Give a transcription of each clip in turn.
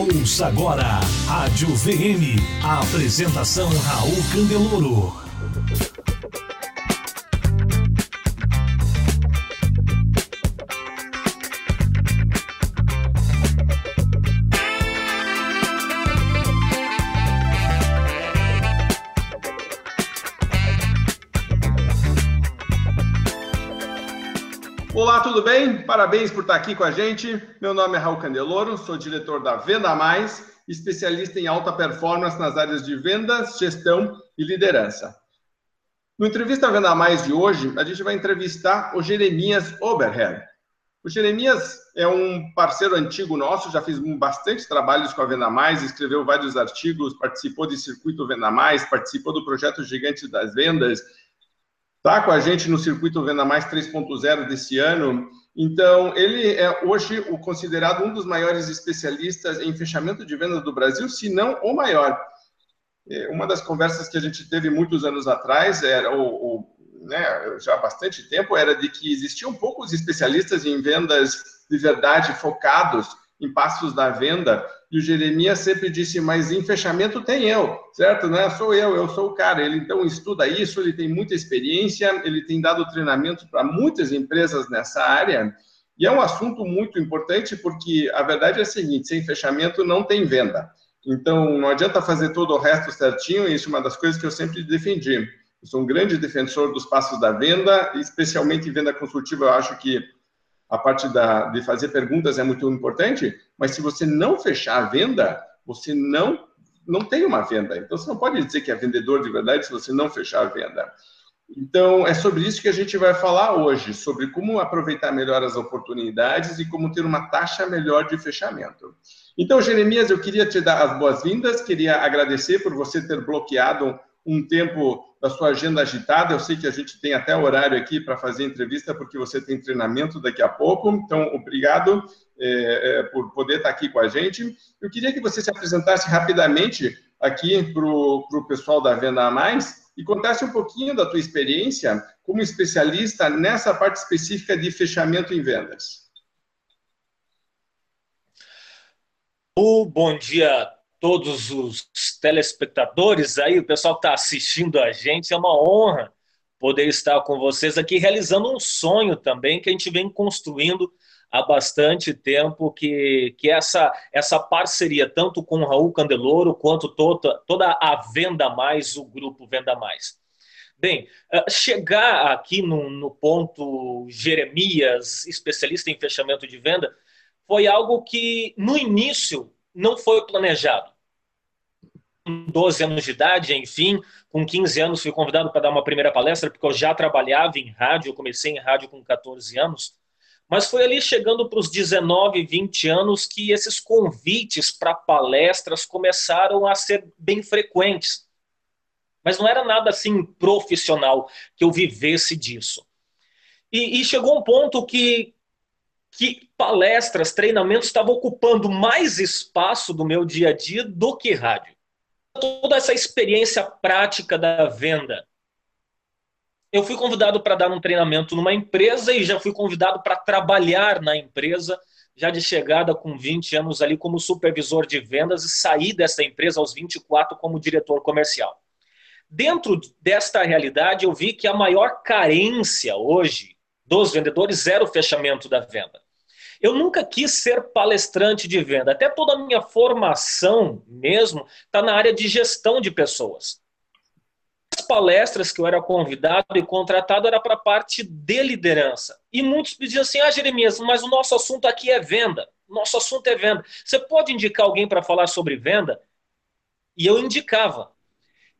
Ouça agora Rádio VM. A apresentação Raul Candeloro. Tudo bem? Parabéns por estar aqui com a gente. Meu nome é Raul Candeloro, sou diretor da Venda Mais, especialista em alta performance nas áreas de vendas, gestão e liderança. No Entrevista Venda Mais de hoje, a gente vai entrevistar o Jeremias Oberher. O Jeremias é um parceiro antigo nosso, já fez bastante trabalhos com a Venda Mais, escreveu vários artigos, participou do Circuito Venda Mais, participou do projeto Gigante das Vendas, está com a gente no circuito Venda Mais 3.0 desse ano. Então, ele é hoje o considerado um dos maiores especialistas em fechamento de vendas do Brasil, se não o maior. Uma das conversas que a gente teve muitos anos atrás era o né, já há bastante tempo era de que existiam poucos especialistas em vendas de verdade focados em passos da venda e o Jeremias sempre disse, mas em fechamento tem eu, certo? Né? Sou eu, eu sou o cara. Ele então estuda isso, ele tem muita experiência, ele tem dado treinamento para muitas empresas nessa área. E é um assunto muito importante porque a verdade é a seguinte: sem fechamento não tem venda. Então não adianta fazer todo o resto certinho, e isso é uma das coisas que eu sempre defendi. Eu sou um grande defensor dos passos da venda, especialmente em venda consultiva, eu acho que a parte da, de fazer perguntas é muito importante, mas se você não fechar a venda, você não não tem uma venda. Então você não pode dizer que é vendedor de verdade se você não fechar a venda. Então é sobre isso que a gente vai falar hoje, sobre como aproveitar melhor as oportunidades e como ter uma taxa melhor de fechamento. Então, Jeremias, eu queria te dar as boas-vindas, queria agradecer por você ter bloqueado um tempo da sua agenda agitada. Eu sei que a gente tem até horário aqui para fazer entrevista, porque você tem treinamento daqui a pouco. Então, obrigado é, é, por poder estar aqui com a gente. Eu queria que você se apresentasse rapidamente aqui para o pessoal da Venda a Mais e contasse um pouquinho da tua experiência como especialista nessa parte específica de fechamento em vendas. Oh, bom dia todos os telespectadores aí, o pessoal que está assistindo a gente. É uma honra poder estar com vocês aqui, realizando um sonho também que a gente vem construindo há bastante tempo, que, que essa, essa parceria, tanto com o Raul Candeloro, quanto toda, toda a Venda Mais, o grupo Venda Mais. Bem, eh, chegar aqui no, no ponto Jeremias, especialista em fechamento de venda, foi algo que, no início, não foi planejado. Com 12 anos de idade, enfim, com 15 anos fui convidado para dar uma primeira palestra, porque eu já trabalhava em rádio, eu comecei em rádio com 14 anos, mas foi ali chegando para os 19, 20 anos que esses convites para palestras começaram a ser bem frequentes. Mas não era nada assim profissional que eu vivesse disso. E, e chegou um ponto que que palestras, treinamentos estavam ocupando mais espaço do meu dia a dia do que rádio. Toda essa experiência prática da venda. Eu fui convidado para dar um treinamento numa empresa e já fui convidado para trabalhar na empresa, já de chegada com 20 anos ali como supervisor de vendas e sair dessa empresa aos 24 como diretor comercial. Dentro desta realidade, eu vi que a maior carência hoje dos vendedores era o fechamento da venda. Eu nunca quis ser palestrante de venda, até toda a minha formação mesmo está na área de gestão de pessoas. As palestras que eu era convidado e contratado era para a parte de liderança. E muitos me diziam assim: ah, Jeremias, mas o nosso assunto aqui é venda. Nosso assunto é venda. Você pode indicar alguém para falar sobre venda? E eu indicava.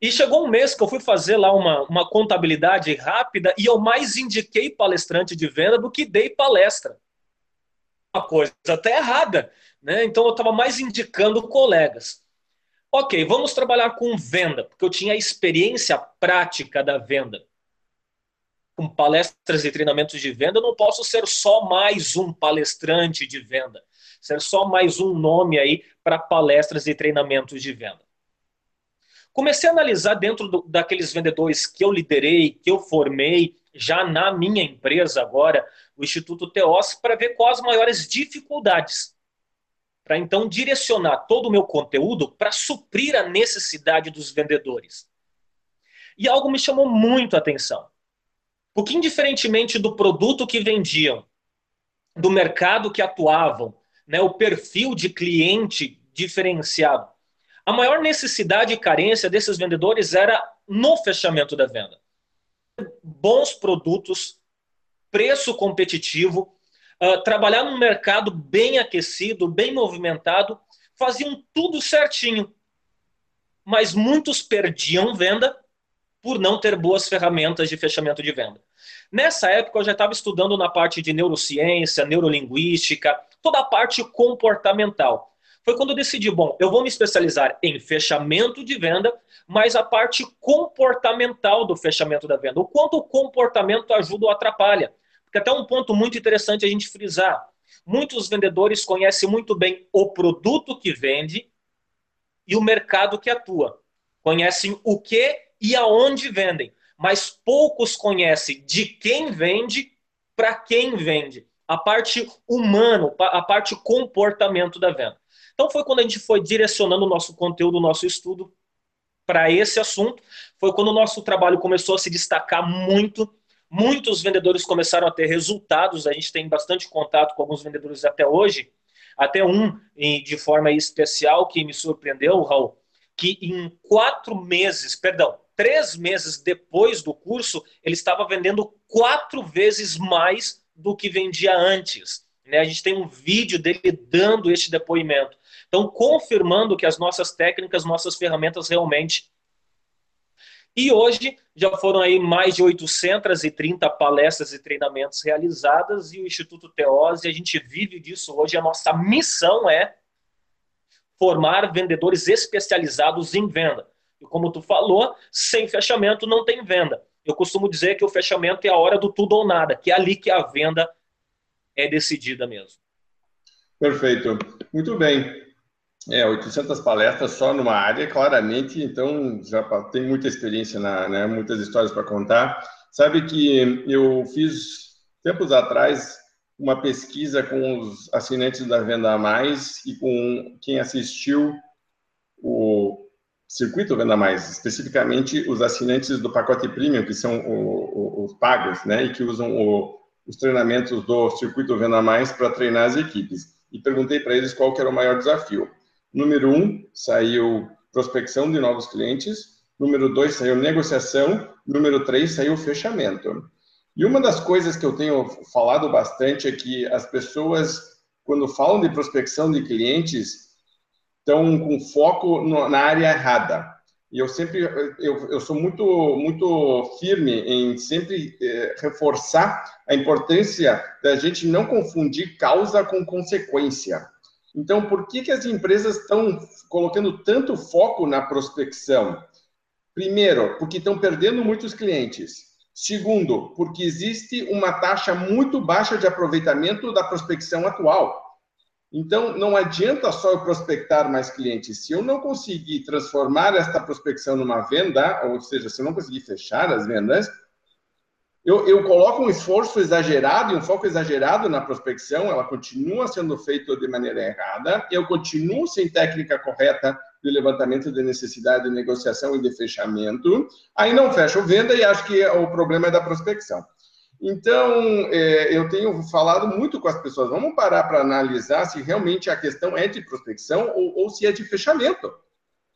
E chegou um mês que eu fui fazer lá uma, uma contabilidade rápida e eu mais indiquei palestrante de venda do que dei palestra. Coisa até errada, né? Então eu estava mais indicando colegas. Ok, vamos trabalhar com venda, porque eu tinha a experiência prática da venda. Com palestras e treinamentos de venda, eu não posso ser só mais um palestrante de venda, ser só mais um nome aí para palestras e treinamentos de venda. Comecei a analisar dentro do, daqueles vendedores que eu liderei, que eu formei, já na minha empresa agora, o Instituto Teos, para ver quais as maiores dificuldades. para então direcionar todo o meu conteúdo para suprir a necessidade dos vendedores. E algo me chamou muito a atenção. Porque, indiferentemente do produto que vendiam, do mercado que atuavam, né, o perfil de cliente diferenciado, a maior necessidade e carência desses vendedores era no fechamento da venda. Bons produtos, preço competitivo, uh, trabalhar num mercado bem aquecido, bem movimentado, faziam tudo certinho. Mas muitos perdiam venda por não ter boas ferramentas de fechamento de venda. Nessa época eu já estava estudando na parte de neurociência, neurolinguística, toda a parte comportamental. Foi quando eu decidi, bom, eu vou me especializar em fechamento de venda, mas a parte comportamental do fechamento da venda. O quanto o comportamento ajuda ou atrapalha. Porque até um ponto muito interessante a gente frisar. Muitos vendedores conhecem muito bem o produto que vende e o mercado que atua. Conhecem o que e aonde vendem, mas poucos conhecem de quem vende para quem vende. A parte humana, a parte comportamento da venda. Então foi quando a gente foi direcionando o nosso conteúdo, o nosso estudo para esse assunto. Foi quando o nosso trabalho começou a se destacar muito Muitos vendedores começaram a ter resultados, a gente tem bastante contato com alguns vendedores até hoje, até um de forma especial que me surpreendeu, Raul, que em quatro meses, perdão, três meses depois do curso, ele estava vendendo quatro vezes mais do que vendia antes. Né? A gente tem um vídeo dele dando este depoimento. Então, confirmando que as nossas técnicas, nossas ferramentas realmente e hoje já foram aí mais de 830 palestras e treinamentos realizadas e o Instituto Teose, a gente vive disso hoje. A nossa missão é formar vendedores especializados em venda. E como tu falou, sem fechamento não tem venda. Eu costumo dizer que o fechamento é a hora do tudo ou nada, que é ali que a venda é decidida mesmo. Perfeito. Muito bem. É, 800 palestras só numa área, claramente, então já tem muita experiência, na, né, muitas histórias para contar. Sabe que eu fiz, tempos atrás, uma pesquisa com os assinantes da Venda Mais e com quem assistiu o Circuito Venda Mais, especificamente os assinantes do pacote Premium, que são os pagos, né, e que usam o, os treinamentos do Circuito Venda Mais para treinar as equipes. E perguntei para eles qual era o maior desafio. Número um, saiu prospecção de novos clientes. Número dois, saiu negociação. Número três, saiu fechamento. E uma das coisas que eu tenho falado bastante é que as pessoas, quando falam de prospecção de clientes, estão com foco na área errada. E eu sempre, eu, eu sou muito, muito firme em sempre eh, reforçar a importância da gente não confundir causa com consequência. Então, por que, que as empresas estão colocando tanto foco na prospecção? Primeiro, porque estão perdendo muitos clientes. Segundo, porque existe uma taxa muito baixa de aproveitamento da prospecção atual. Então, não adianta só eu prospectar mais clientes. Se eu não conseguir transformar esta prospecção numa venda, ou seja, se eu não conseguir fechar as vendas, eu, eu coloco um esforço exagerado e um foco exagerado na prospecção, ela continua sendo feita de maneira errada, eu continuo sem técnica correta de levantamento de necessidade de negociação e de fechamento, aí não fecho venda e acho que o problema é da prospecção. Então, é, eu tenho falado muito com as pessoas, vamos parar para analisar se realmente a questão é de prospecção ou, ou se é de fechamento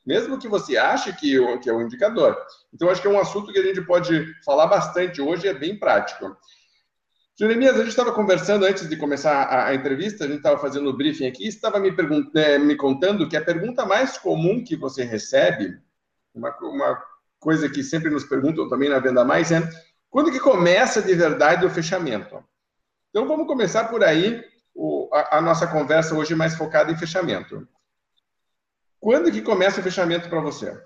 mesmo que você ache que, que é um indicador. Então, acho que é um assunto que a gente pode falar bastante hoje, é bem prático. Jeremias, a gente estava conversando antes de começar a, a entrevista, a gente estava fazendo o briefing aqui, estava me, é, me contando que a pergunta mais comum que você recebe, uma, uma coisa que sempre nos perguntam também na Venda Mais, é quando que começa de verdade o fechamento? Então, vamos começar por aí o, a, a nossa conversa hoje mais focada em fechamento. Quando que começa o fechamento para você?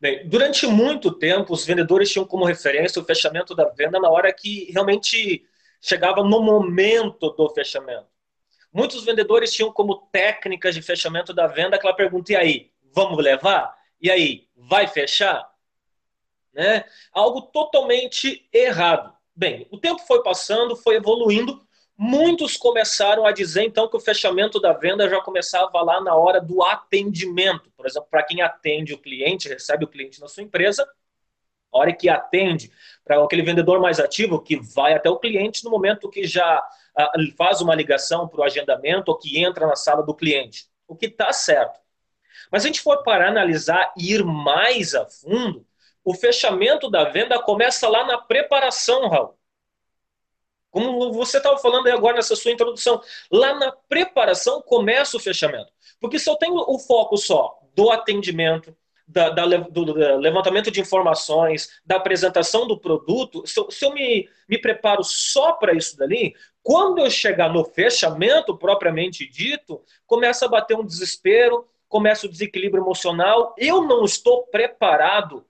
Bem, durante muito tempo, os vendedores tinham como referência o fechamento da venda na hora que realmente chegava no momento do fechamento. Muitos vendedores tinham como técnicas de fechamento da venda aquela pergunta: e aí, vamos levar? E aí, vai fechar? Né? Algo totalmente errado. Bem, o tempo foi passando, foi evoluindo, muitos começaram a dizer então que o fechamento da venda já começava lá na hora do atendimento. Por exemplo, para quem atende o cliente, recebe o cliente na sua empresa, a hora que atende para aquele vendedor mais ativo que vai até o cliente no momento que já uh, faz uma ligação para o agendamento ou que entra na sala do cliente. O que está certo. Mas a gente for para analisar e ir mais a fundo, o fechamento da venda começa lá na preparação, Raul. Como você estava falando agora nessa sua introdução, lá na preparação começa o fechamento. Porque se eu tenho o foco só do atendimento, da, da, do, do, levantamento de informações, da apresentação do produto, se eu, se eu me, me preparo só para isso dali, quando eu chegar no fechamento propriamente dito, começa a bater um desespero, começa o desequilíbrio emocional, eu não estou preparado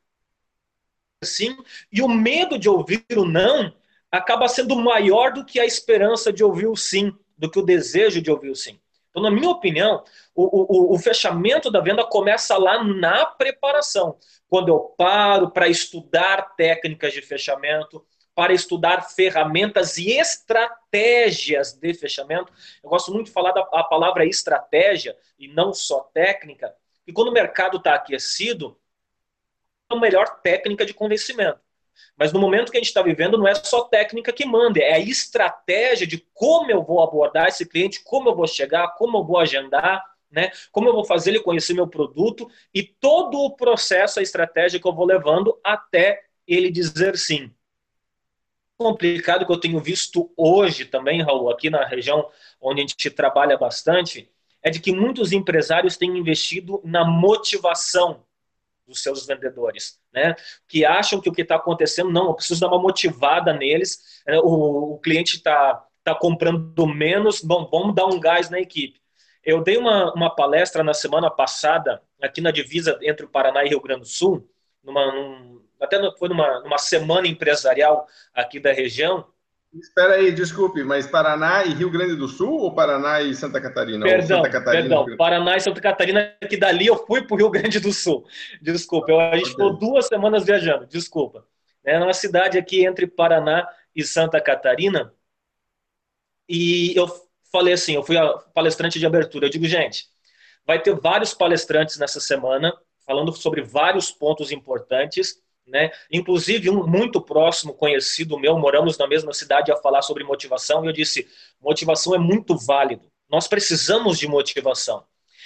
assim, e o medo de ouvir o não acaba sendo maior do que a esperança de ouvir o sim, do que o desejo de ouvir o sim. Então, na minha opinião, o, o, o fechamento da venda começa lá na preparação. Quando eu paro para estudar técnicas de fechamento, para estudar ferramentas e estratégias de fechamento. Eu gosto muito de falar da palavra estratégia e não só técnica. E quando o mercado está aquecido, é a melhor técnica de convencimento. Mas no momento que a gente está vivendo, não é só técnica que manda, é a estratégia de como eu vou abordar esse cliente, como eu vou chegar, como eu vou agendar, né? como eu vou fazer ele conhecer meu produto e todo o processo, a estratégia que eu vou levando até ele dizer sim. Complicado que eu tenho visto hoje também, Raul, aqui na região onde a gente trabalha bastante, é de que muitos empresários têm investido na motivação dos seus vendedores, né? Que acham que o que está acontecendo, não, eu preciso dar uma motivada neles, é, o, o cliente está tá comprando menos, bom, vamos dar um gás na equipe. Eu dei uma, uma palestra na semana passada, aqui na divisa entre o Paraná e Rio Grande do Sul, numa, num, até foi numa, numa semana empresarial aqui da região, Espera aí, desculpe, mas Paraná e Rio Grande do Sul ou Paraná e Santa Catarina? Perdão, Santa Catarina, perdão. Paraná e Santa Catarina, que dali eu fui para o Rio Grande do Sul. Desculpa, eu, a gente ficou duas semanas viajando, desculpa. É uma cidade aqui entre Paraná e Santa Catarina. E eu falei assim, eu fui palestrante de abertura. Eu digo, gente, vai ter vários palestrantes nessa semana falando sobre vários pontos importantes né? Inclusive, um muito próximo conhecido meu, moramos na mesma cidade, a falar sobre motivação, e eu disse: motivação é muito válido. Nós precisamos de motivação.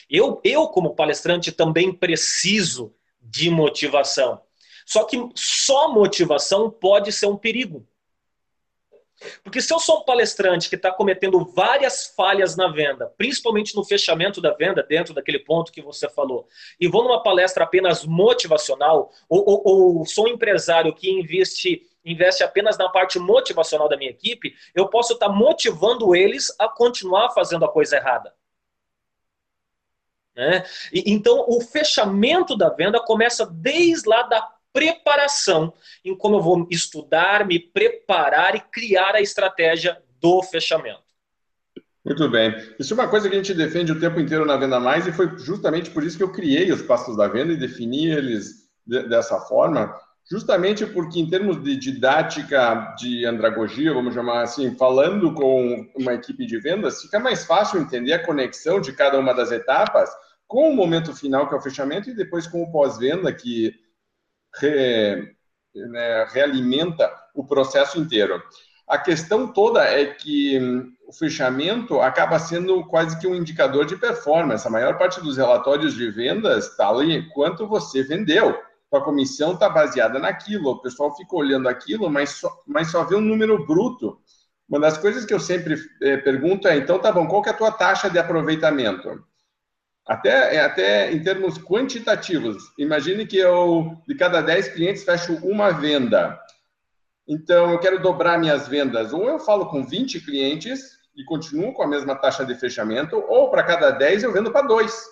Eu, eu como palestrante, também preciso de motivação. Só que só motivação pode ser um perigo. Porque se eu sou um palestrante que está cometendo várias falhas na venda, principalmente no fechamento da venda, dentro daquele ponto que você falou, e vou numa palestra apenas motivacional, ou, ou, ou sou um empresário que investe, investe apenas na parte motivacional da minha equipe, eu posso estar tá motivando eles a continuar fazendo a coisa errada. Né? E, então, o fechamento da venda começa desde lá da preparação em como eu vou estudar, me preparar e criar a estratégia do fechamento. Muito bem. Isso é uma coisa que a gente defende o tempo inteiro na Venda Mais e foi justamente por isso que eu criei os passos da venda e defini eles de, dessa forma, justamente porque em termos de didática de andragogia, vamos chamar assim, falando com uma equipe de vendas, fica mais fácil entender a conexão de cada uma das etapas com o momento final, que é o fechamento, e depois com o pós-venda, que re, né, realimenta o processo inteiro. A questão toda é que hum, o fechamento acaba sendo quase que um indicador de performance. A maior parte dos relatórios de vendas está ali quanto você vendeu. A comissão está baseada naquilo. O pessoal fica olhando aquilo, mas só, mas só vê um número bruto. Uma das coisas que eu sempre é, pergunto é, então, tá bom, qual que é a tua taxa de aproveitamento? Até, é até em termos quantitativos, imagine que eu, de cada 10 clientes, fecho uma venda. Então, eu quero dobrar minhas vendas. Ou eu falo com 20 clientes e continuo com a mesma taxa de fechamento, ou para cada 10 eu vendo para dois.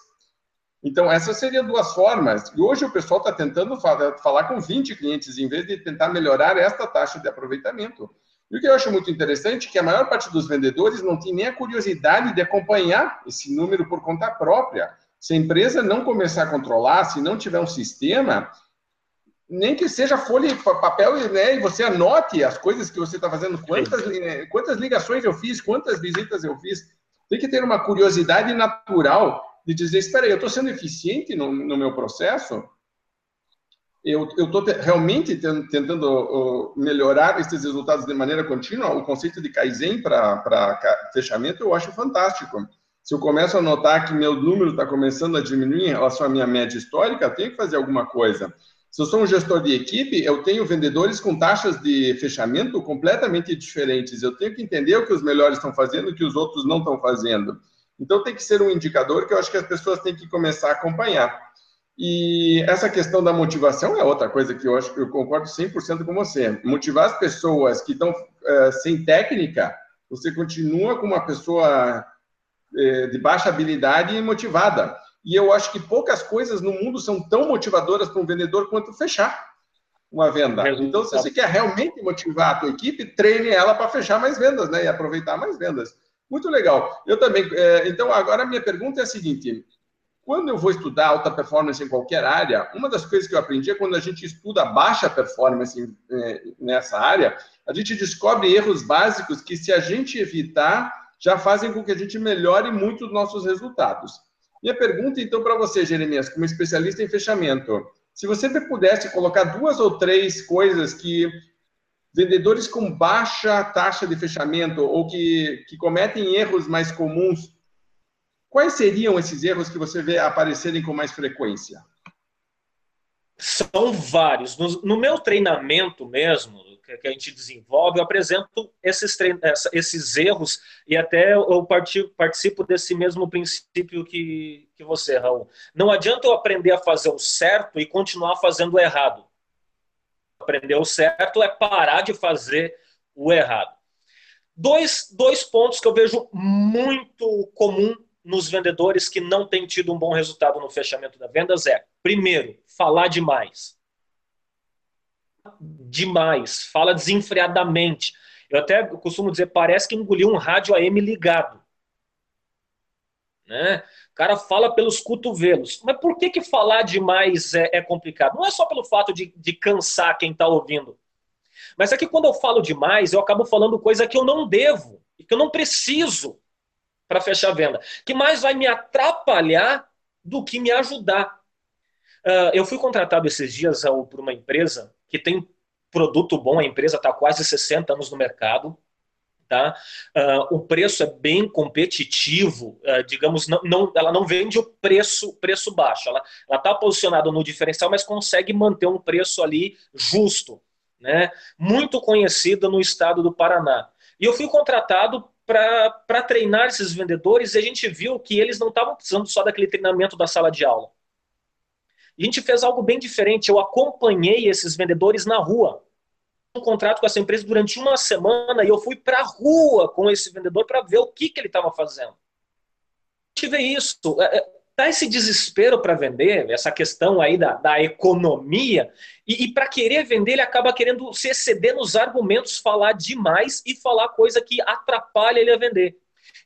Então, essas seriam duas formas. E hoje o pessoal está tentando falar com 20 clientes, em vez de tentar melhorar esta taxa de aproveitamento. E o que eu acho muito interessante é que a maior parte dos vendedores não tem nem a curiosidade de acompanhar esse número por conta própria. Se a empresa não começar a controlar, se não tiver um sistema, nem que seja folha, papel, né, e você anote as coisas que você está fazendo, quantas, quantas ligações eu fiz, quantas visitas eu fiz. Tem que ter uma curiosidade natural de dizer, espera aí, eu estou sendo eficiente no, no meu processo? Eu estou realmente tentando melhorar esses resultados de maneira contínua. O conceito de Kaizen para fechamento eu acho fantástico. Se eu começo a notar que meu número está começando a diminuir em relação à minha média histórica, eu tenho que fazer alguma coisa. Se eu sou um gestor de equipe, eu tenho vendedores com taxas de fechamento completamente diferentes. Eu tenho que entender o que os melhores estão fazendo e o que os outros não estão fazendo. Então, tem que ser um indicador que eu acho que as pessoas têm que começar a acompanhar. E essa questão da motivação é outra coisa que eu acho que eu concordo 100% com você. Motivar as pessoas que estão uh, sem técnica, você continua com uma pessoa uh, de baixa habilidade e motivada. E eu acho que poucas coisas no mundo são tão motivadoras para um vendedor quanto fechar uma venda. Então, se você quer realmente motivar a tua equipe, treine ela para fechar mais vendas, né? E aproveitar mais vendas. Muito legal. Eu também. É, então, agora a minha pergunta é a seguinte: quando eu vou estudar alta performance em qualquer área, uma das coisas que eu aprendi é quando a gente estuda baixa performance é, nessa área, a gente descobre erros básicos que, se a gente evitar, já fazem com que a gente melhore muito os nossos resultados. Minha pergunta, então, para você, Jeremias, como especialista em fechamento, se você pudesse colocar duas ou três coisas que vendedores com baixa taxa de fechamento ou que, que cometem erros mais comuns, quais seriam esses erros que você vê aparecerem com mais frequência? São vários. No, no meu treinamento mesmo, que a gente desenvolve, eu apresento esses, esses erros e até eu participo desse mesmo princípio que, que você, Raul. Não adianta eu aprender a fazer o certo e continuar fazendo o errado. Aprender o certo é parar de fazer o errado. Dois, dois pontos que eu vejo muito comum nos vendedores que não têm tido um bom resultado no fechamento das vendas é, primeiro, falar demais demais, fala desenfreadamente. Eu até costumo dizer, parece que engoliu um rádio AM ligado. Né? O cara fala pelos cotovelos. Mas por que, que falar demais é, é complicado? Não é só pelo fato de, de cansar quem está ouvindo. Mas é que quando eu falo demais, eu acabo falando coisa que eu não devo que eu não preciso para fechar a venda. Que mais vai me atrapalhar do que me ajudar. Uh, eu fui contratado esses dias uh, por uma empresa que tem produto bom, a empresa está quase 60 anos no mercado. Tá? Uh, o preço é bem competitivo, uh, digamos, não, não, ela não vende o preço, preço baixo, ela está posicionada no diferencial, mas consegue manter um preço ali justo, né? muito conhecida no estado do Paraná. E eu fui contratado para treinar esses vendedores e a gente viu que eles não estavam precisando só daquele treinamento da sala de aula. A gente fez algo bem diferente. Eu acompanhei esses vendedores na rua. Um contrato com essa empresa durante uma semana e eu fui para a rua com esse vendedor para ver o que, que ele estava fazendo. A gente vê isso. É, é, tá esse desespero para vender, essa questão aí da, da economia, e, e para querer vender, ele acaba querendo se exceder nos argumentos, falar demais e falar coisa que atrapalha ele a vender.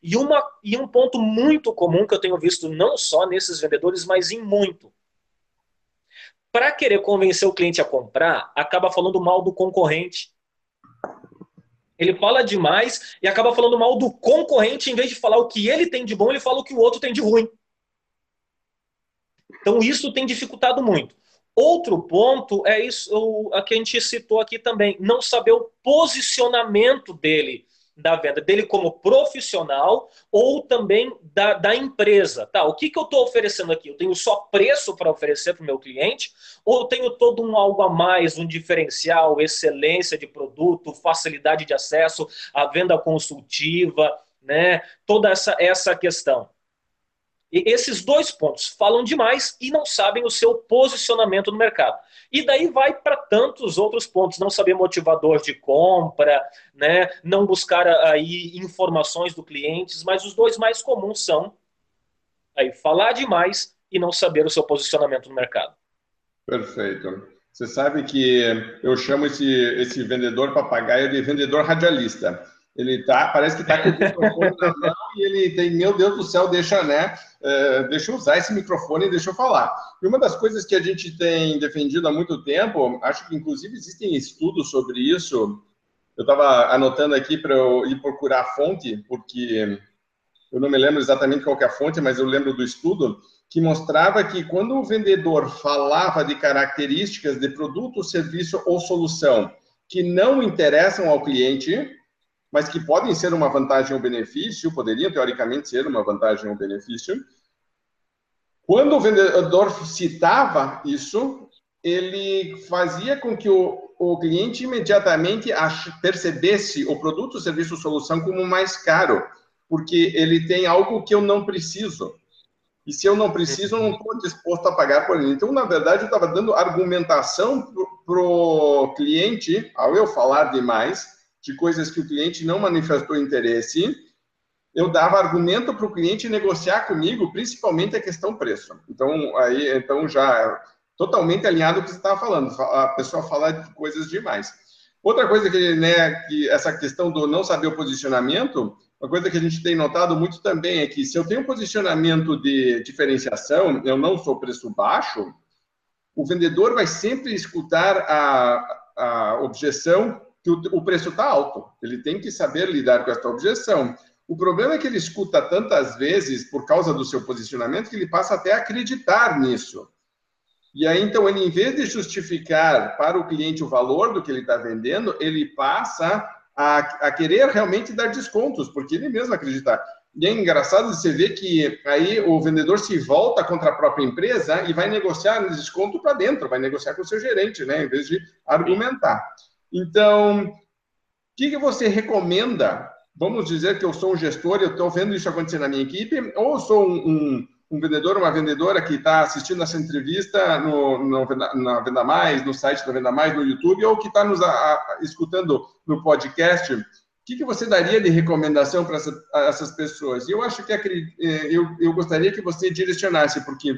E, uma, e um ponto muito comum que eu tenho visto não só nesses vendedores, mas em muito para querer convencer o cliente a comprar, acaba falando mal do concorrente. Ele fala demais e acaba falando mal do concorrente, em vez de falar o que ele tem de bom, ele fala o que o outro tem de ruim. Então isso tem dificultado muito. Outro ponto é isso a que a gente citou aqui também, não saber o posicionamento dele da venda dele como profissional ou também da, da empresa. Tá, o que, que eu estou oferecendo aqui? Eu tenho só preço para oferecer para o meu cliente ou eu tenho todo um algo a mais, um diferencial, excelência de produto, facilidade de acesso, a venda consultiva, né? toda essa, essa questão. E esses dois pontos falam demais e não sabem o seu posicionamento no mercado. E daí vai para tantos outros pontos, não saber motivador de compra, né, não buscar aí informações do cliente, mas os dois mais comuns são aí falar demais e não saber o seu posicionamento no mercado. Perfeito. Você sabe que eu chamo esse, esse vendedor papagaio de vendedor radialista. Ele tá, parece que está com o microfone na mão e ele tem, meu Deus do céu, deixa, né? Uh, deixa eu usar esse microfone e deixa eu falar. E uma das coisas que a gente tem defendido há muito tempo, acho que inclusive existem estudos sobre isso. Eu estava anotando aqui para eu ir procurar a fonte, porque eu não me lembro exatamente qual é a fonte, mas eu lembro do estudo que mostrava que quando o vendedor falava de características de produto, serviço ou solução que não interessam ao cliente, mas que podem ser uma vantagem ou benefício, poderiam teoricamente ser uma vantagem ou benefício. Quando o vendedor citava isso, ele fazia com que o, o cliente imediatamente percebesse o produto, serviço ou solução como mais caro, porque ele tem algo que eu não preciso. E se eu não preciso, eu não estou disposto a pagar por ele. Então, na verdade, eu estava dando argumentação para o cliente, ao eu falar demais, de coisas que o cliente não manifestou interesse, eu dava argumento para o cliente negociar comigo, principalmente a questão preço. Então, aí, então já totalmente alinhado com o que você estava falando, a pessoa falar de coisas demais. Outra coisa que, né, que essa questão do não saber o posicionamento, uma coisa que a gente tem notado muito também é que se eu tenho um posicionamento de diferenciação, eu não sou preço baixo, o vendedor vai sempre escutar a, a objeção que o, o preço está alto. Ele tem que saber lidar com essa objeção. O problema é que ele escuta tantas vezes por causa do seu posicionamento que ele passa até a acreditar nisso. E aí, então, ele, em vez de justificar para o cliente o valor do que ele está vendendo, ele passa a, a, querer realmente dar descontos, porque ele mesmo acredita. E é engraçado você ver que aí o vendedor se volta contra a própria empresa e vai negociar desconto para dentro, vai negociar com o seu gerente, né, em vez de argumentar. Então, o que, que você recomenda? Vamos dizer que eu sou um gestor eu estou vendo isso acontecer na minha equipe, ou sou um, um, um vendedor, uma vendedora que está assistindo essa entrevista no, no, na Venda Mais, no site da Venda Mais, no YouTube, ou que está nos a, a, escutando no podcast, o que, que você daria de recomendação para essa, essas pessoas? Eu acho que eh, eu, eu gostaria que você direcionasse, porque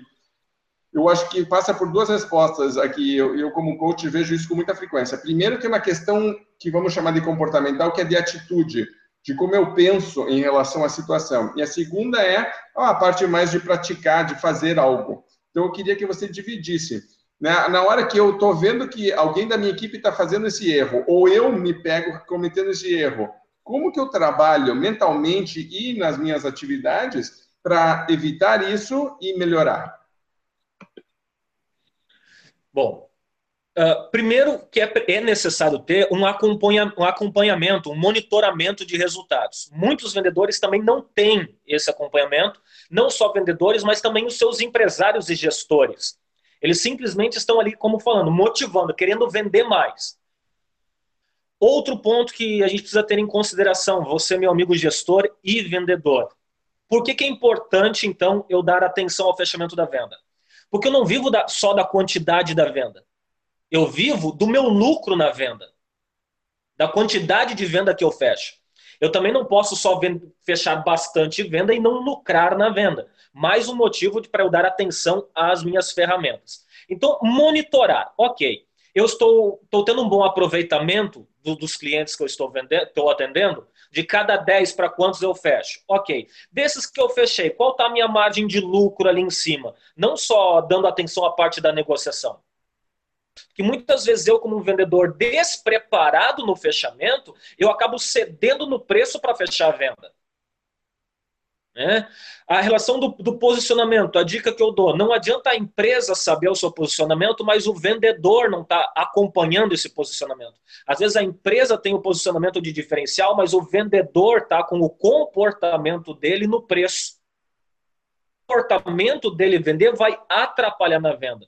eu acho que passa por duas respostas aqui. Eu, eu, como coach, vejo isso com muita frequência. Primeiro, é uma questão que vamos chamar de comportamental, que é de atitude, de como eu penso em relação à situação. E a segunda é a parte mais de praticar, de fazer algo. Então, eu queria que você dividisse. Né? Na hora que eu estou vendo que alguém da minha equipe está fazendo esse erro, ou eu me pego cometendo esse erro, como que eu trabalho mentalmente e nas minhas atividades para evitar isso e melhorar? Bom, uh, primeiro que é, é, necessário ter um, acompanha, um acompanhamento, um monitoramento de resultados. Muitos vendedores também não têm esse acompanhamento, não só vendedores, mas também os seus empresários e gestores. Eles simplesmente estão ali, como falando, motivando, querendo vender mais. Outro ponto que a gente precisa ter em consideração, você, meu amigo gestor e vendedor. Por que, que é importante, então, eu dar atenção ao fechamento da venda? Porque eu não vivo da, só da quantidade da venda. Eu vivo do meu lucro na venda. Da quantidade de venda que eu fecho. Eu também não posso só fechar bastante venda e não lucrar na venda. Mais um motivo para eu dar atenção às minhas ferramentas. Então, monitorar. Ok, eu estou, estou tendo um bom aproveitamento do, dos clientes que eu estou, vendendo, estou atendendo, de cada 10 para quantos eu fecho? Ok. Desses que eu fechei, qual está a minha margem de lucro ali em cima? Não só dando atenção à parte da negociação. Que muitas vezes eu, como um vendedor despreparado no fechamento, eu acabo cedendo no preço para fechar a venda. Né? A relação do, do, posicionamento, a dica que eu dou, não adianta a empresa saber o seu posicionamento, mas o vendedor não está acompanhando esse posicionamento. Às vezes a empresa tem o posicionamento de diferencial, mas o vendedor está com o comportamento dele no preço. O comportamento dele vender vai atrapalhar na venda.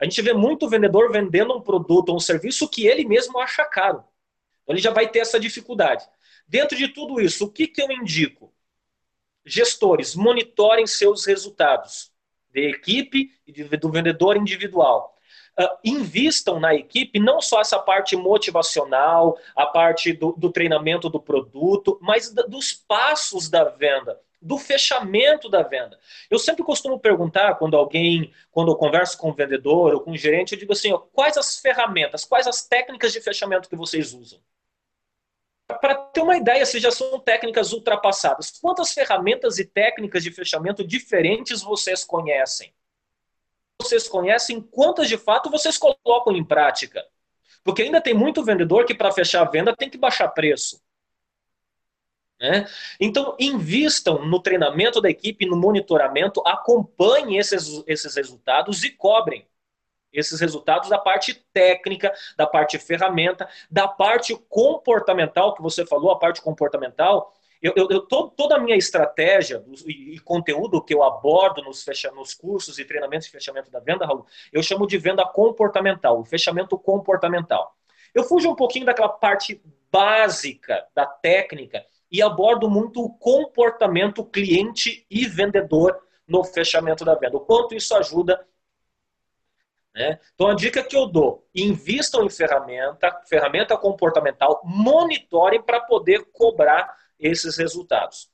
A gente vê muito vendedor vendendo um produto ou um serviço que ele mesmo acha caro. Então ele já vai ter essa dificuldade. Dentro de tudo isso, o que, que eu indico? Gestores, monitorem seus resultados de equipe e do vendedor individual. Uh, invistam na equipe não só essa parte motivacional, a parte do, do treinamento do produto, mas da, dos passos da venda, do fechamento da venda. Eu sempre costumo perguntar quando alguém, quando eu converso com um vendedor ou com um gerente, eu digo assim: ó, quais as ferramentas, quais as técnicas de fechamento que vocês usam? Para ter uma ideia se já são técnicas ultrapassadas, quantas ferramentas e técnicas de fechamento diferentes vocês conhecem? Vocês conhecem quantas de fato vocês colocam em prática? Porque ainda tem muito vendedor que para fechar a venda tem que baixar preço. Né? Então, invistam no treinamento da equipe, no monitoramento, acompanhem esses, esses resultados e cobrem esses resultados da parte técnica, da parte ferramenta, da parte comportamental, que você falou, a parte comportamental. Eu, eu, eu toda a minha estratégia e, conteúdo que eu abordo nos, fecha, nos cursos e treinamentos de fechamento da venda, Raul, eu chamo de venda comportamental, o fechamento comportamental. Eu fujo um pouquinho daquela parte básica da técnica e abordo muito o comportamento cliente e vendedor no fechamento da venda. O quanto isso ajuda né? Então, a dica que eu dou: invistam em ferramenta, ferramenta comportamental, monitorem para poder cobrar esses resultados.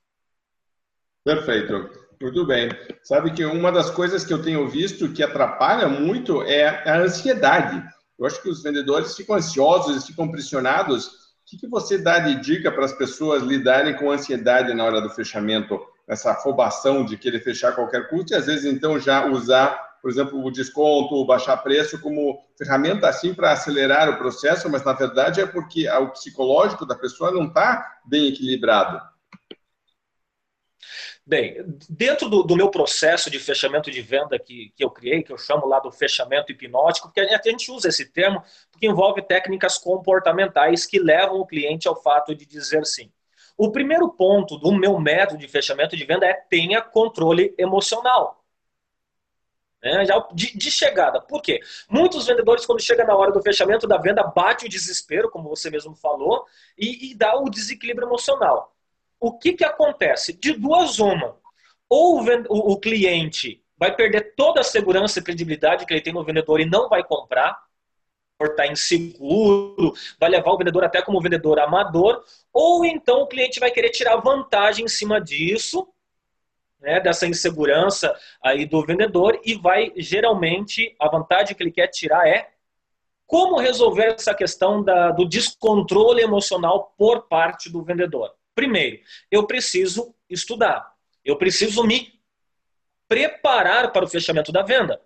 Perfeito. Muito bem. Sabe que uma das coisas que eu tenho visto que atrapalha muito é a ansiedade. Eu acho que os vendedores ficam ansiosos, ficam pressionados. O que, você dá de dica para as pessoas lidarem com ansiedade na hora do fechamento? Essa afobação de querer fechar qualquer custo e às vezes então já usar por exemplo, o desconto, o baixar preço como ferramenta assim para acelerar o processo, mas na verdade é porque o psicológico da pessoa não está bem equilibrado. Bem, dentro do, do, meu processo de fechamento de venda que, que eu criei, que eu chamo lá do fechamento hipnótico, porque a gente usa esse termo porque envolve técnicas comportamentais que levam o cliente ao fato de dizer sim. O primeiro ponto do meu método de fechamento de venda é tenha controle emocional né, já de, de, chegada. Por quê? Muitos vendedores, quando chega na hora do fechamento da venda, bate o desespero, como você mesmo falou, e, e dá o desequilíbrio emocional. O que, que acontece? De duas uma. Ou o, o, cliente vai perder toda a segurança e credibilidade que ele tem no vendedor e não vai comprar, estar inseguro, vai levar o vendedor até como vendedor amador, ou então o cliente vai querer tirar vantagem em cima disso né, dessa insegurança aí do vendedor e vai geralmente a vantagem que ele quer tirar é como resolver essa questão da, do descontrole emocional por parte do vendedor. Primeiro, eu preciso estudar, eu preciso me preparar para o fechamento da venda.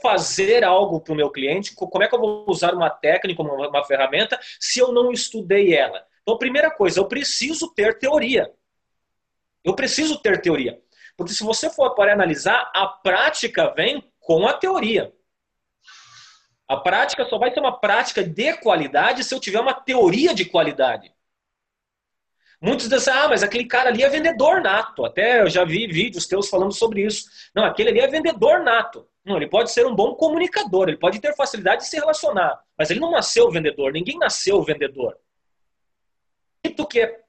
Fazer algo para o meu cliente, como é que eu vou usar uma técnica, uma, uma ferramenta, se eu não estudei ela? Então, primeira coisa, eu preciso ter teoria. Eu preciso ter teoria. Porque se você for para analisar, a prática vem com a teoria. A prática só vai ser uma prática de qualidade se eu tiver uma teoria de qualidade. Muitos dizem, ah, mas aquele cara ali é vendedor nato. Até eu já vi vídeos teus falando sobre isso. Não, aquele ali é vendedor nato. Não, ele pode ser um bom comunicador, ele pode ter facilidade de se relacionar, mas ele não nasceu vendedor, ninguém nasceu vendedor. O que é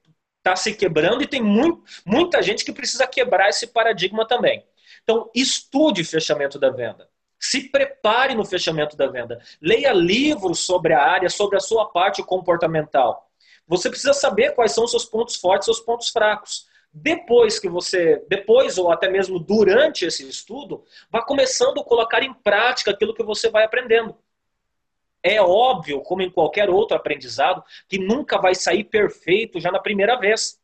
está se quebrando e tem muito, muita gente que precisa quebrar esse paradigma também. Então, estude fechamento da venda. Se prepare no fechamento da venda. Leia livros sobre a área, sobre a sua parte comportamental. Você precisa saber quais são os seus pontos fortes, seus pontos fracos. Depois que você, depois ou até mesmo durante esse estudo, vá começando a colocar em prática aquilo que você vai aprendendo. É óbvio, como em qualquer outro aprendizado, que nunca vai sair perfeito já na primeira vez.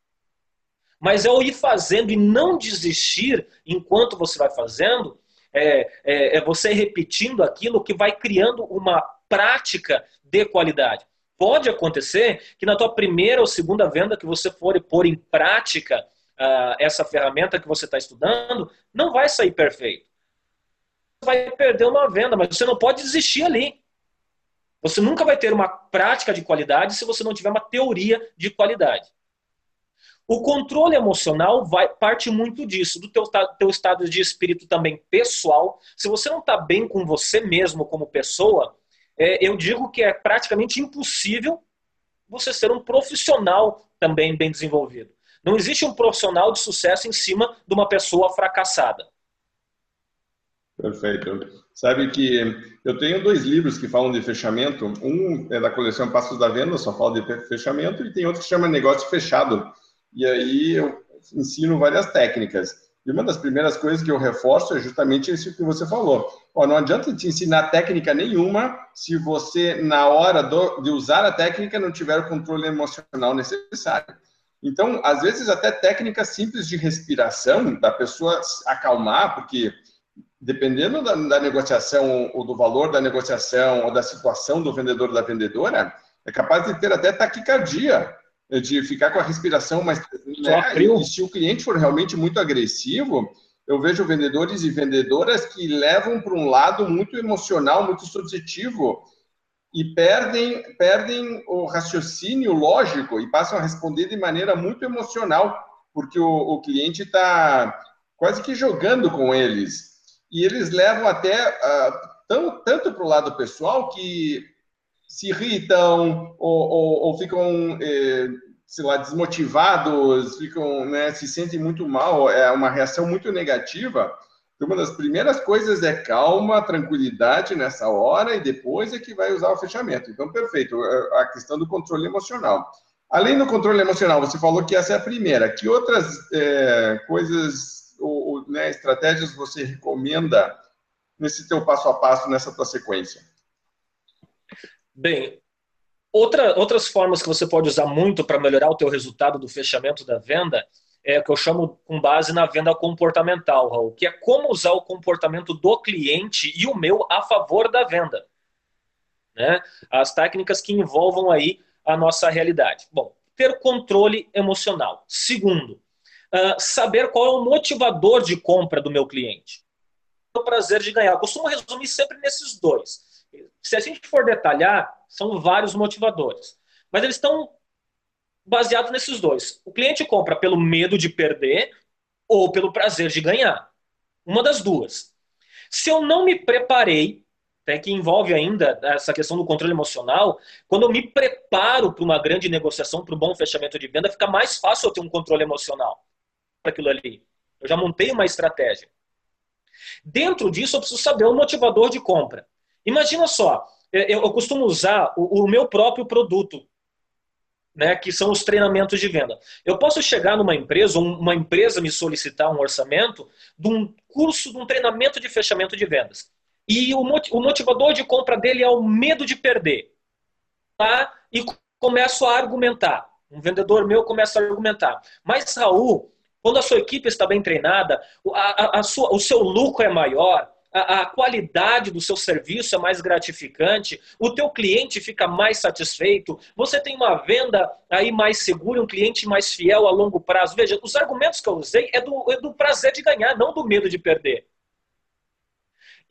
Mas é o ir fazendo e não desistir enquanto você vai fazendo, é, é, é você repetindo aquilo que vai criando uma prática de qualidade. Pode acontecer que na tua primeira ou segunda venda que você for pôr em prática uh, essa ferramenta que você está estudando, não vai sair perfeito. Você vai perder uma venda, mas você não pode desistir ali. Você nunca vai ter uma prática de qualidade se você não tiver uma teoria de qualidade. O controle emocional vai parte muito disso, do teu, teu estado de espírito também pessoal. Se você não está bem com você mesmo como pessoa, é, eu digo que é praticamente impossível você ser um profissional também bem desenvolvido. Não existe um profissional de sucesso em cima de uma pessoa fracassada. Perfeito. Sabe que eu tenho dois livros que falam de fechamento. Um é da coleção Passos da Venda, só fala de fechamento, e tem outro que chama Negócio Fechado. E aí eu ensino várias técnicas. E uma das primeiras coisas que eu reforço é justamente isso que você falou. Ó, não adianta te ensinar técnica nenhuma se você, na hora do, de usar a técnica, não tiver o controle emocional necessário. Então, às vezes, até técnicas simples de respiração, da pessoa acalmar, porque dependendo da, da negociação, ou do valor da negociação, ou da situação do vendedor ou da vendedora, é capaz de ter até taquicardia de ficar com a respiração mais. Né? E se o cliente for realmente muito agressivo, eu vejo vendedores e vendedoras que levam para um lado muito emocional, muito subjetivo e perdem, perdem o raciocínio lógico e passam a responder de maneira muito emocional, porque o, o cliente está quase que jogando com eles. E eles levam até uh, tão, tanto para o lado pessoal que se irritam ou, ou, ou ficam, eh, sei lá, desmotivados, ficam, né, se sentem muito mal, é uma reação muito negativa. Então, uma das primeiras coisas é calma, tranquilidade nessa hora e depois é que vai usar o fechamento. Então, perfeito, é, a questão do controle emocional. Além do controle emocional, você falou que essa é a primeira. Que outras é, coisas né, estratégias você recomenda nesse teu passo a passo, nessa tua sequência? Bem, outra, outras formas que você pode usar muito para melhorar o teu resultado do fechamento da venda é o que eu chamo com base na venda comportamental, Raul, que é como usar o comportamento do cliente e o meu a favor da venda. Né? As técnicas que envolvam aí a nossa realidade. Bom, ter controle emocional. Segundo, uh, saber qual é o motivador de compra do meu cliente. O prazer de ganhar. Eu costumo resumir sempre nesses dois. Se a gente for detalhar, são vários motivadores. Mas eles estão baseados nesses dois. O cliente compra pelo medo de perder ou pelo prazer de ganhar. Uma das duas. Se eu não me preparei, até que envolve ainda essa questão do controle emocional, quando eu me preparo para uma grande negociação, para um bom fechamento de venda, fica mais fácil eu ter um controle emocional aquilo ali. Eu já montei uma estratégia. Dentro disso, eu preciso saber o motivador de compra. Imagina só, eu, costumo usar o, meu próprio produto, né, que são os treinamentos de venda. Eu posso chegar numa empresa, uma empresa me solicitar um orçamento de um curso, de um treinamento de fechamento de vendas. E o motivador de compra dele é o medo de perder. Tá? E começo a argumentar. Um vendedor meu começa a argumentar. Mas, Raul, quando a sua equipe está bem treinada, a, a, a sua, o seu lucro é maior, a, a, qualidade do seu serviço é mais gratificante, o teu cliente fica mais satisfeito, você tem uma venda aí mais segura, um cliente mais fiel a longo prazo. Veja, os argumentos que eu usei é do, é do prazer de ganhar, não do medo de perder.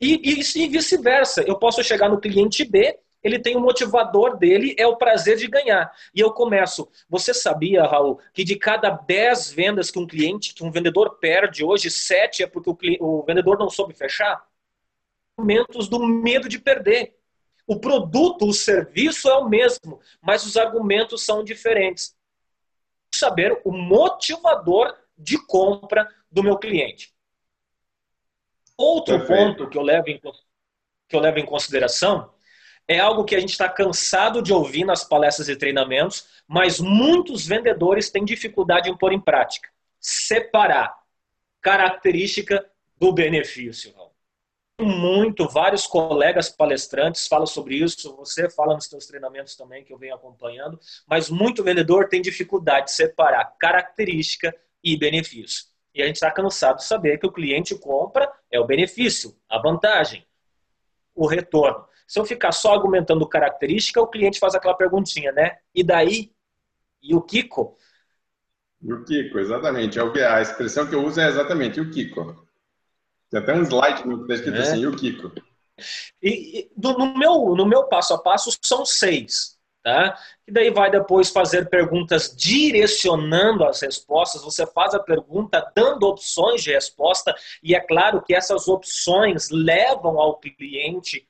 E, e, e vice-versa, eu posso chegar no cliente B, ele tem o um motivador dele, é o prazer de ganhar. E eu começo. Você sabia, Raul, que de cada 10 vendas que um cliente, que um vendedor perde hoje, 7 é porque o, o vendedor não soube fechar? argumentos do medo de perder. O produto, o serviço é o mesmo, mas os argumentos são diferentes. Saber o motivador de compra do meu cliente. Outro Perfeito. ponto que eu, levo em, que eu levo em consideração é algo que a gente está cansado de ouvir nas palestras e treinamentos, mas muitos vendedores têm dificuldade em pôr em prática. Separar característica do benefício muito, vários colegas palestrantes falam sobre isso, você fala nos seus treinamentos também, que eu venho acompanhando, mas muito vendedor tem dificuldade de separar característica e benefício. E a gente está cansado de saber que o cliente compra é o benefício, a vantagem, o retorno. Se eu ficar só argumentando característica, o cliente faz aquela perguntinha, né? E daí? E o Kiko? E o Kiko, exatamente. É a expressão que eu uso é exatamente o Kiko. Tem até um slide que está escrito é. assim, e o Kiko? E, e no, meu, no meu passo a passo são seis. Tá? E daí vai depois fazer perguntas direcionando as respostas. Você faz a pergunta dando opções de resposta, e é claro que essas opções levam ao cliente.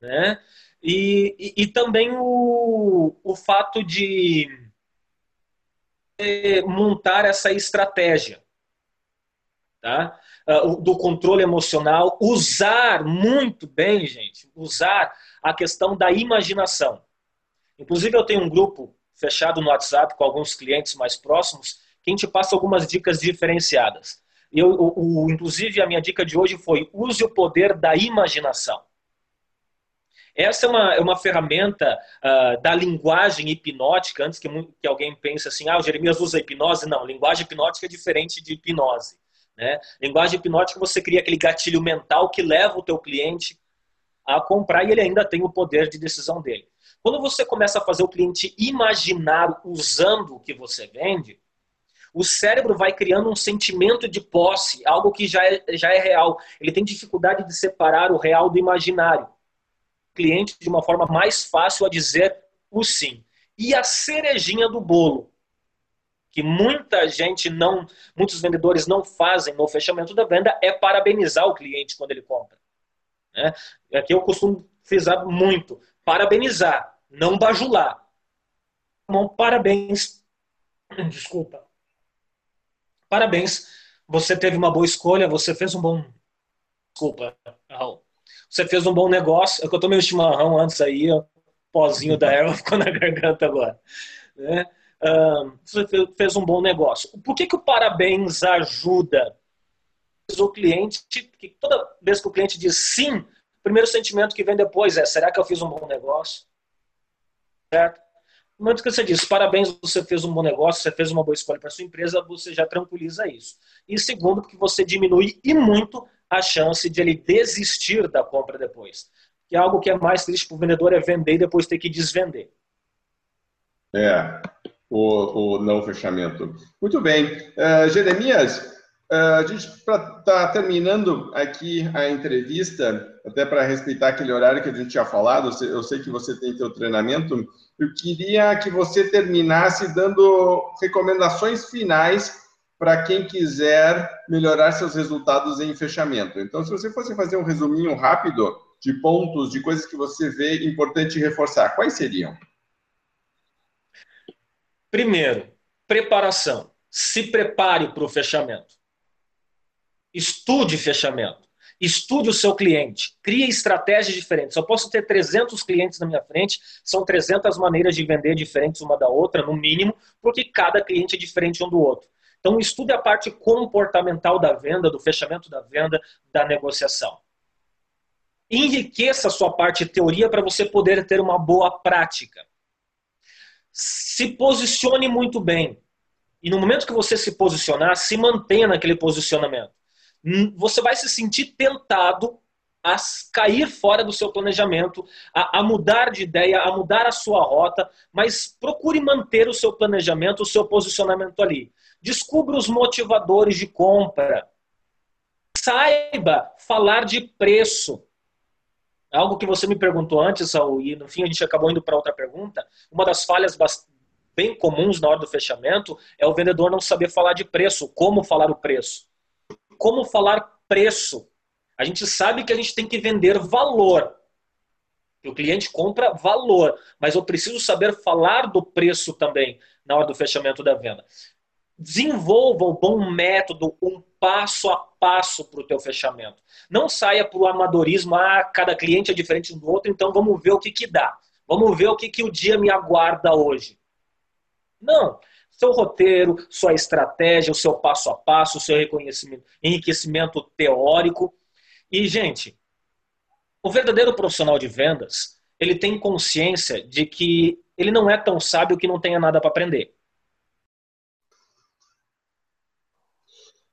Né? E, e, e também o, o fato de montar essa estratégia. Tá? uh, do controle emocional, usar muito bem, gente, usar a questão da imaginação. Inclusive, eu tenho um grupo fechado no WhatsApp com alguns clientes mais próximos que a gente passa algumas dicas diferenciadas. Eu, o, o, inclusive, a minha dica de hoje foi use o poder da imaginação. Essa é uma, é uma ferramenta uh, da linguagem hipnótica, antes que, que alguém pense assim, ah, o Jeremias usa hipnose. Não, linguagem hipnótica é diferente de hipnose. Né? Linguagem hipnótica, você cria aquele gatilho mental que leva o teu cliente a comprar e ele ainda tem o poder de decisão dele. Quando você começa a fazer o cliente imaginar usando o que você vende, o cérebro vai criando um sentimento de posse, algo que já é, já é real. Ele tem dificuldade de separar o real do imaginário cliente de uma forma mais fácil a dizer o sim. E a cerejinha do bolo, que muita gente não, muitos vendedores não fazem no fechamento da venda, é parabenizar o cliente quando ele compra. Né? Aqui eu costumo frisar muito, parabenizar, não bajular. Bom, parabéns, desculpa. Parabéns, você teve uma boa escolha, você fez um bom. Desculpa, você fez um bom negócio. É que eu tomei um chimarrão antes aí, o pozinho da erva ficou na garganta agora. Né? você fez um bom negócio. Por que, que o parabéns ajuda o cliente? Porque toda vez que o cliente diz sim, o primeiro sentimento que vem depois é: será que eu fiz um bom negócio? Certo? No momento que você diz parabéns, você fez um bom negócio, você fez uma boa escolha para sua empresa, você já tranquiliza isso. E segundo, que você diminui e muito a chance de ele desistir da compra depois. Que é algo que é mais triste para o vendedor é vender e depois ter que desvender. É, o, o não fechamento. Muito bem. Uh, Jeremias, uh, a gente está terminando aqui a entrevista, até para respeitar aquele horário que a gente tinha falado, eu sei que você tem seu treinamento, eu queria que você terminasse dando recomendações finais para quem quiser melhorar seus resultados em fechamento. Então, se você fosse fazer um resuminho rápido de pontos, de coisas que você vê importante reforçar, quais seriam? Primeiro, preparação. Se prepare para o fechamento. Estude fechamento. Estude o seu cliente. Crie estratégias diferentes. Eu posso ter 300 clientes na minha frente, são 300 maneiras de vender diferentes uma da outra, no mínimo, porque cada cliente é diferente um do outro. Então, estude a parte comportamental da venda, do fechamento da venda, da negociação. Enriqueça a sua parte teoria para você poder ter uma boa prática. Se posicione muito bem. E no momento que você se posicionar, se mantenha naquele posicionamento. Você vai se sentir tentado a cair fora do seu planejamento, a, a, mudar de ideia, a mudar a sua rota, mas procure manter o seu planejamento, o seu posicionamento ali. Descubra os motivadores de compra. Saiba falar de preço. Algo que você me perguntou antes, Saul, e no fim a gente acabou indo para outra pergunta. Uma das falhas bem comuns na hora do fechamento é o vendedor não saber falar de preço. Como falar o preço? Como falar preço? A gente sabe que a gente tem que vender valor. O cliente compra valor, mas eu preciso saber falar do preço também na hora do fechamento da venda desenvolva um bom método, um passo a passo para o teu fechamento. Não saia para o amadorismo, ah, cada cliente é diferente um do outro, então vamos ver o que, que dá. Vamos ver o que, que o dia me aguarda hoje. Não. Seu roteiro, sua estratégia, o seu passo a passo, o seu reconhecimento, enriquecimento teórico. E, gente, o verdadeiro profissional de vendas, ele tem consciência de que ele não é tão sábio que não tenha nada para aprender.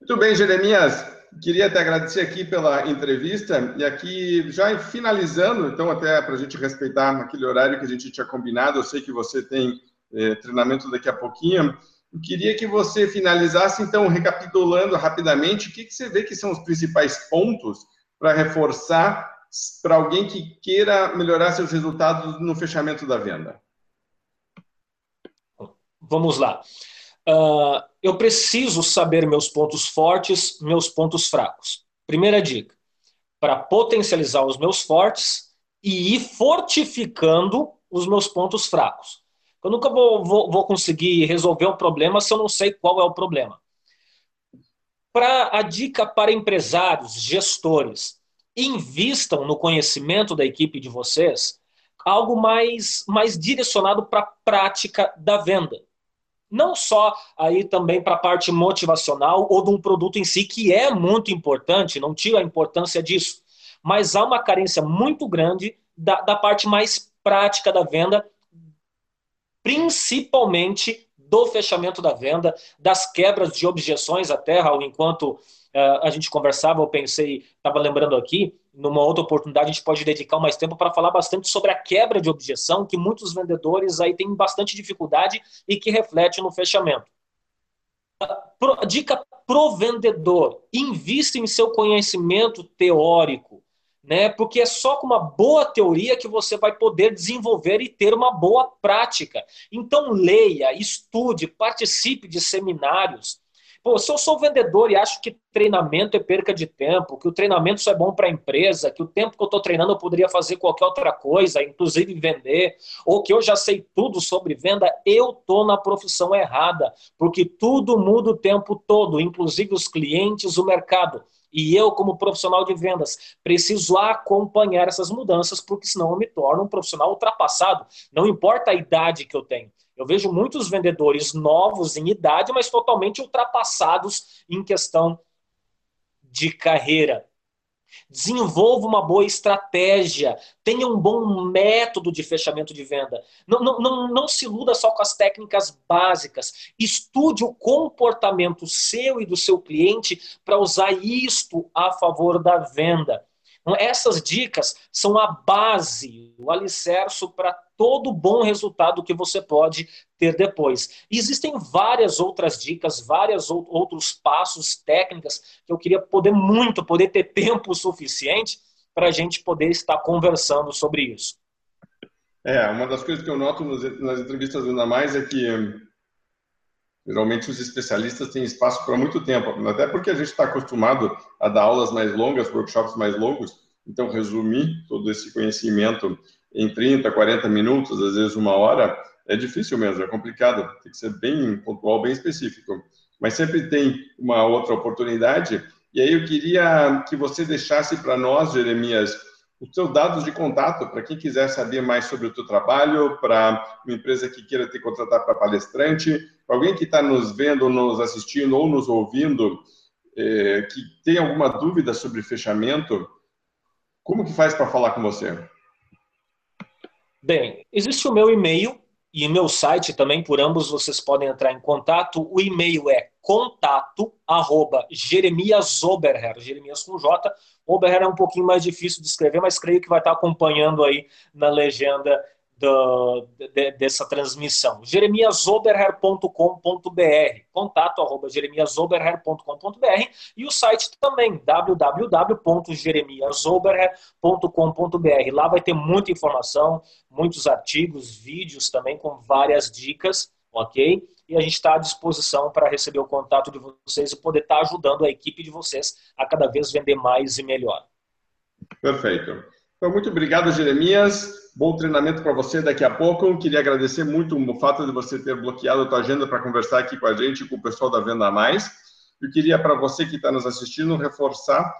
Muito bem, Jeremias. Queria te agradecer aqui pela entrevista e aqui já finalizando, então até para a gente respeitar aquele horário que a gente tinha combinado, eu sei que você tem eh, treinamento daqui a pouquinho. Eu queria que você finalizasse, então, recapitulando rapidamente, o que, que você vê que são os principais pontos para reforçar para alguém que queira melhorar seus resultados no fechamento da venda? Vamos lá. Uh, eu preciso saber meus pontos fortes, meus pontos fracos. Primeira dica: para potencializar os meus fortes e ir fortificando os meus pontos fracos. Eu nunca vou, vou, vou conseguir resolver um problema se eu não sei qual é o problema. Para a dica para empresários, gestores, invistam no conhecimento da equipe de vocês algo mais, mais direcionado para a prática da venda Não só aí também para a parte motivacional ou de um produto em si, que é muito importante, não tira a importância disso, mas há uma carência muito grande da, da parte mais prática da venda, principalmente do fechamento da venda, das quebras de objeções até, Raul, enquanto uh, a gente conversava, eu pensei, estava lembrando aqui, numa outra oportunidade a gente pode dedicar mais tempo para falar bastante sobre a quebra de objeção, que muitos vendedores aí têm bastante dificuldade e que reflete no fechamento. Dica pro vendedor: invista em seu conhecimento teórico, né? Porque é só com uma boa teoria que você vai poder desenvolver e ter uma boa prática. Então leia, estude, participe de seminários. Pô, se eu sou vendedor e acho que treinamento é perca de tempo, que o treinamento só é bom para a empresa, que o tempo que eu estou treinando eu poderia fazer qualquer outra coisa, inclusive vender, ou que eu já sei tudo sobre venda, eu estou na profissão errada, porque tudo muda o tempo todo, inclusive os clientes, o mercado. E eu, como profissional de vendas, preciso acompanhar essas mudanças, porque senão eu me torno um profissional ultrapassado. Não importa a idade que eu tenho. Eu vejo muitos vendedores novos em idade, mas totalmente ultrapassados em questão de carreira. Desenvolva uma boa estratégia, tenha um bom método de fechamento de venda. Não, não, não, não se iluda só com as técnicas básicas. Estude o comportamento seu e do seu cliente para usar isto a favor da venda. Então, essas dicas são a base, o alicerce para todo bom resultado que você pode ter depois. E existem várias outras dicas, vários outros passos, técnicas, que eu queria poder muito, poder ter tempo suficiente para a gente poder estar conversando sobre isso. É, uma das coisas que eu noto nas entrevistas ainda mais é que geralmente os especialistas têm espaço para muito tempo, até porque a gente está acostumado a dar aulas mais longas, workshops mais longos, então resumir todo esse conhecimento em 30, 40 minutos, às vezes uma hora, é difícil mesmo, é complicado, tem que ser bem pontual, bem específico. Mas sempre tem uma outra oportunidade. E aí eu queria que você deixasse para nós, Jeremias, os seus dados de contato para quem quiser saber mais sobre o teu trabalho, para uma empresa que queira te contratar para palestrante, alguém que está nos vendo, nos assistindo ou nos ouvindo, é, que tem alguma dúvida sobre fechamento, como que faz para falar com você? Bem, existe o meu e-mail e meu site também, por ambos vocês podem entrar em contato. O e-mail é contato arroba Jeremias Oberher, Jeremias com J. Oberher é um pouquinho mais difícil de escrever, mas creio que vai estar acompanhando aí na legenda de, dessa transmissão. jeremiasoberher.com.br, contato arroba jeremiasoberher.com.br e o site também, www.jeremiasoberher.com.br. Lá vai ter muita informação, muitos artigos, vídeos também com várias dicas, ok? E a gente está à disposição para receber o contato de vocês e poder estar tá ajudando a equipe de vocês a cada vez vender mais e melhor. Perfeito. Então, muito obrigado, Jeremias. Bom treinamento para você daqui a pouco. Queria agradecer muito o fato de você ter bloqueado a tua agenda para conversar aqui com a gente, com o pessoal da Venda Mais. Eu queria, para você que está nos assistindo, reforçar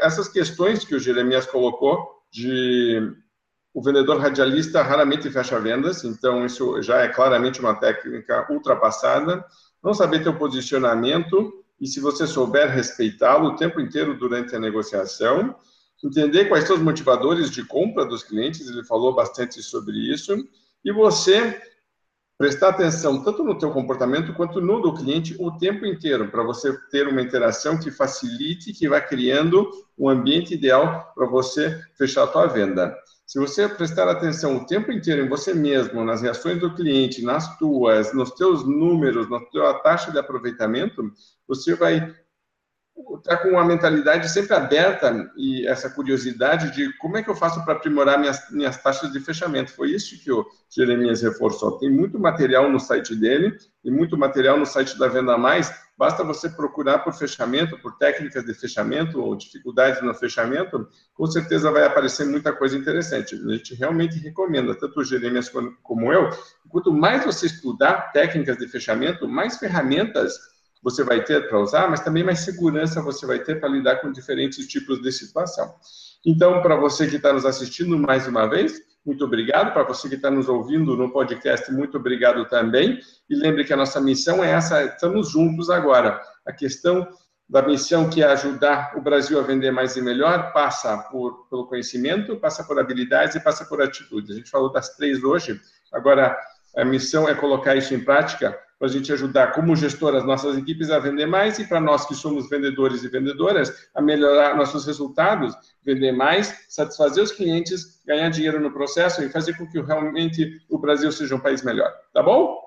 essas questões que o Jeremias colocou de o vendedor radialista raramente fecha vendas, então isso já é claramente uma técnica ultrapassada. Não saber teu posicionamento e se você souber respeitá-lo o tempo inteiro durante a negociação entender quais são os motivadores de compra dos clientes, ele falou bastante sobre isso, e você prestar atenção tanto no teu comportamento quanto no do cliente o tempo inteiro, para você ter uma interação que facilite, que vá criando um ambiente ideal para você fechar a tua venda. Se você prestar atenção o tempo inteiro em você mesmo, nas reações do cliente, nas tuas, nos teus números, na tua taxa de aproveitamento, você vai está com uma mentalidade sempre aberta e essa curiosidade de como é que eu faço para aprimorar minhas, minhas taxas de fechamento. Foi isso que o Jeremias reforçou. Tem muito material no site dele e muito material no site da Venda Mais. Basta você procurar por fechamento, por técnicas de fechamento ou dificuldades no fechamento, com certeza vai aparecer muita coisa interessante. A gente realmente recomenda, tanto o Jeremias como eu, quanto mais você estudar técnicas de fechamento, mais ferramentas você vai ter para usar, mas também mais segurança você vai ter para lidar com diferentes tipos de situação. Então, para você que está nos assistindo mais uma vez, muito obrigado. Para você que está nos ouvindo no podcast, muito obrigado também. E lembre que a nossa missão é essa, estamos juntos agora. A questão da missão que é ajudar o Brasil a vender mais e melhor passa por, pelo conhecimento, passa por habilidades e passa por atitude. A gente falou das três hoje, agora a missão é colocar isso em prática para a gente ajudar, como gestor, as nossas equipes a vender mais e para nós que somos vendedores e vendedoras, a melhorar nossos resultados, vender mais, satisfazer os clientes, ganhar dinheiro no processo e fazer com que realmente o Brasil seja um país melhor. Tá bom?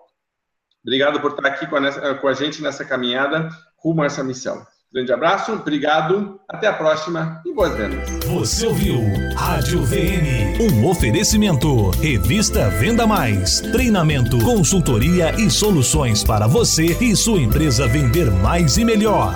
Obrigado por estar aqui com a, com a gente nessa caminhada rumo a essa missão. Grande abraço, obrigado, até a próxima e boas vendas. Você ouviu Rádio VM, um oferecimento. Revista Venda Mais, treinamento, consultoria e soluções para você e sua empresa vender mais e melhor.